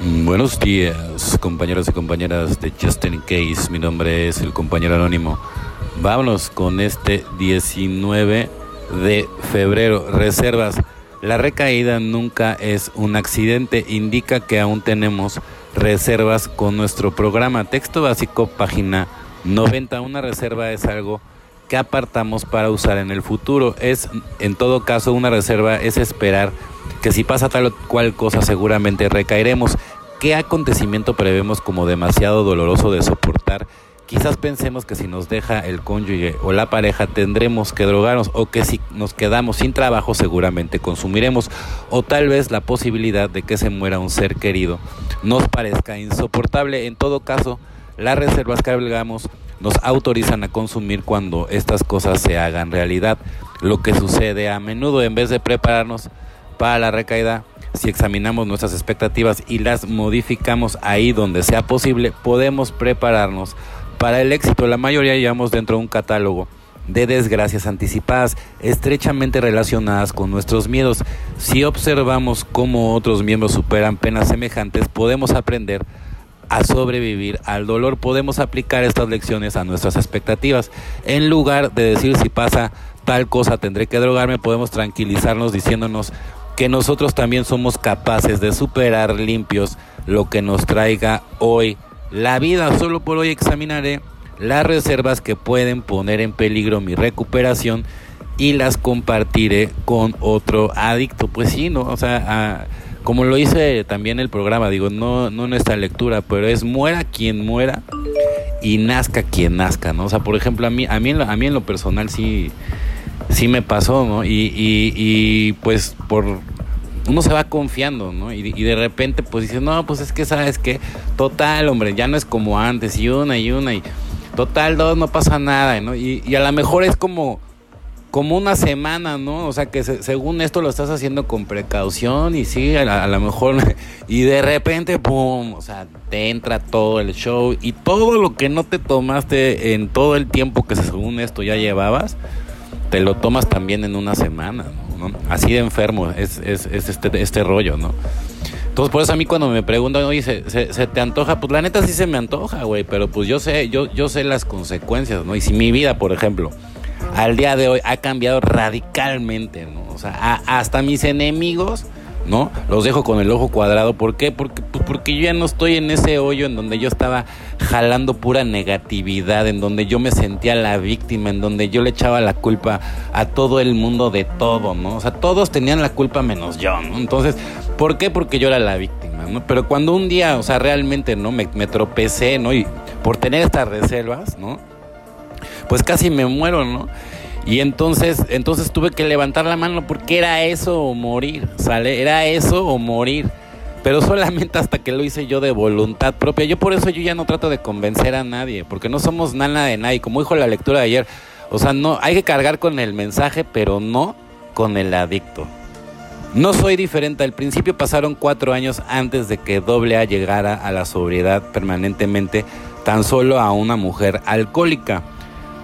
Buenos días, compañeros y compañeras de Justin Case. Mi nombre es el compañero anónimo. Vámonos con este 19 de febrero. Reservas. La recaída nunca es un accidente. Indica que aún tenemos reservas con nuestro programa. Texto básico, página 90. Una reserva es algo que apartamos para usar en el futuro. Es, en todo caso, una reserva es esperar que si pasa tal o cual cosa seguramente recaeremos. ¿Qué acontecimiento prevemos como demasiado doloroso de soportar? Quizás pensemos que si nos deja el cónyuge o la pareja tendremos que drogarnos o que si nos quedamos sin trabajo seguramente consumiremos o tal vez la posibilidad de que se muera un ser querido nos parezca insoportable. En todo caso, las reservas que hagamos nos autorizan a consumir cuando estas cosas se hagan realidad. Lo que sucede a menudo en vez de prepararnos para la recaída, si examinamos nuestras expectativas y las modificamos ahí donde sea posible, podemos prepararnos para el éxito. La mayoría llevamos dentro de un catálogo de desgracias anticipadas, estrechamente relacionadas con nuestros miedos. Si observamos cómo otros miembros superan penas semejantes, podemos aprender a sobrevivir al dolor. Podemos aplicar estas lecciones a nuestras expectativas. En lugar de decir si pasa tal cosa tendré que drogarme, podemos tranquilizarnos diciéndonos que nosotros también somos capaces de superar limpios lo que nos traiga hoy la vida. Solo por hoy examinaré las reservas que pueden poner en peligro mi recuperación y las compartiré con otro adicto. Pues sí, ¿no? O sea, como lo hice también el programa, digo, no, no en esta lectura, pero es muera quien muera y nazca quien nazca, ¿no? O sea, por ejemplo, a mí, a mí, a mí en lo personal sí sí me pasó, ¿no? Y, y, pues por uno se va confiando, ¿no? Y, y, de repente pues dice, no, pues es que sabes que total, hombre, ya no es como antes, y una y una, y total, dos, no pasa nada, ¿no? Y, y a lo mejor es como, como una semana, ¿no? O sea que según esto lo estás haciendo con precaución y sí, a, lo mejor, y de repente, ¡pum! O sea, te entra todo el show y todo lo que no te tomaste en todo el tiempo que según esto ya llevabas, te lo tomas también en una semana, ¿no? Así de enfermo es, es, es este, este rollo, ¿no? Entonces, por eso a mí cuando me preguntan, oye, ¿se, se, te antoja? Pues la neta sí se me antoja, güey, pero pues yo sé, yo, yo sé las consecuencias, ¿no? Y si mi vida, por ejemplo, al día de hoy ha cambiado radicalmente, ¿no? O sea, hasta mis enemigos ¿no? Los dejo con el ojo cuadrado. ¿Por qué? Porque, pues porque yo ya no estoy en ese hoyo en donde yo estaba jalando pura negatividad, en donde yo me sentía la víctima, en donde yo le echaba la culpa a todo el mundo de todo, ¿no? O sea, todos tenían la culpa menos yo, ¿no? Entonces, ¿por qué? Porque yo era la víctima, ¿no? Pero cuando un día, o sea, realmente, ¿no? Me, me tropecé, ¿no? Y por tener estas reservas, ¿no? Pues casi me muero, ¿no? Y entonces, entonces tuve que levantar la mano porque era eso o morir, ¿sale? Era eso o morir. Pero solamente hasta que lo hice yo de voluntad propia. Yo por eso yo ya no trato de convencer a nadie, porque no somos nada de nadie. Como dijo la lectura de ayer, o sea, no, hay que cargar con el mensaje, pero no con el adicto. No soy diferente. Al principio pasaron cuatro años antes de que AA llegara a la sobriedad permanentemente, tan solo a una mujer alcohólica.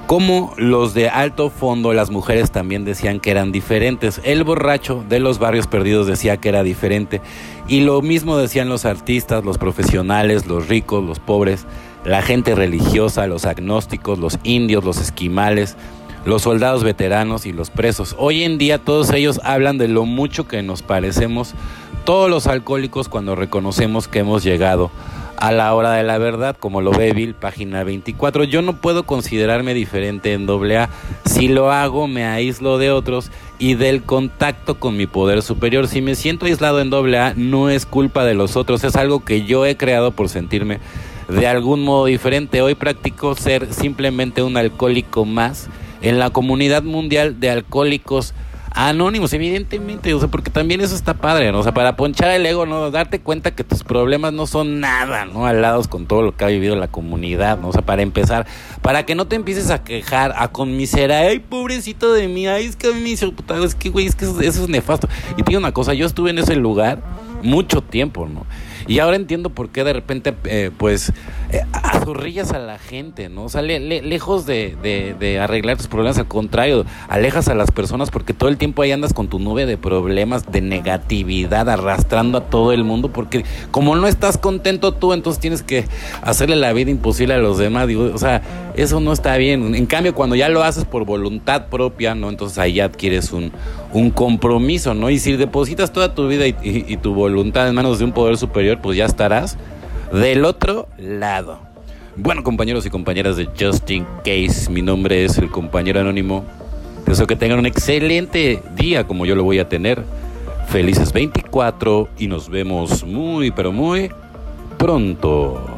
Como los de alto fondo, las mujeres también decían que eran diferentes. El borracho de los barrios perdidos decía que era diferente. Y lo mismo decían los artistas, los profesionales, los ricos, los pobres, la gente religiosa, los agnósticos, los indios, los esquimales, los soldados veteranos y los presos. Hoy en día todos ellos hablan de lo mucho que nos parecemos todos los alcohólicos cuando reconocemos que hemos llegado a la hora de la verdad, como lo ve Bill, página 24. Yo no puedo considerarme diferente en AA. Si lo hago, me aíslo de otros y del contacto con mi poder superior. Si me siento aislado en AA, no es culpa de los otros, es algo que yo he creado por sentirme de algún modo diferente. Hoy practico ser simplemente un alcohólico más en la comunidad mundial de alcohólicos anónimos, evidentemente, o sea, porque también eso está padre, ¿no? O sea, para ponchar el ego, ¿no? Darte cuenta que tus problemas no son nada, ¿no? Alados con todo lo que ha vivido la comunidad, ¿no? O sea, para empezar, para que no te empieces a quejar, a conmiserar, ay, pobrecito de mí, ay, es que a mí me hizo es que, güey, es que eso, es nefasto. Y te digo una cosa, yo estuve en ese lugar, mucho tiempo, ¿no? Y ahora entiendo por qué de repente, eh, pues, eh, a la gente, ¿no? O sea, lejos de, de, arreglar tus problemas, al contrario, alejas a las personas porque todo el tiempo ahí andas con tu nube de problemas, de negatividad, arrastrando a todo el mundo, porque como no estás contento tú, entonces tienes que hacerle la vida imposible a los demás. Digo, o sea, eso no está bien. En cambio, cuando ya lo haces por voluntad propia, ¿no? Entonces ahí adquieres un, un compromiso, ¿no? Y si depositas toda tu vida y tu voluntad en manos de un poder superior, pues ya estarás del otro lado. Bueno, compañeros y compañeras de Justin Case, mi nombre es el compañero anónimo. Deseo que tengan un excelente día como yo lo voy a tener. Felices 24 y nos vemos muy, pero muy pronto.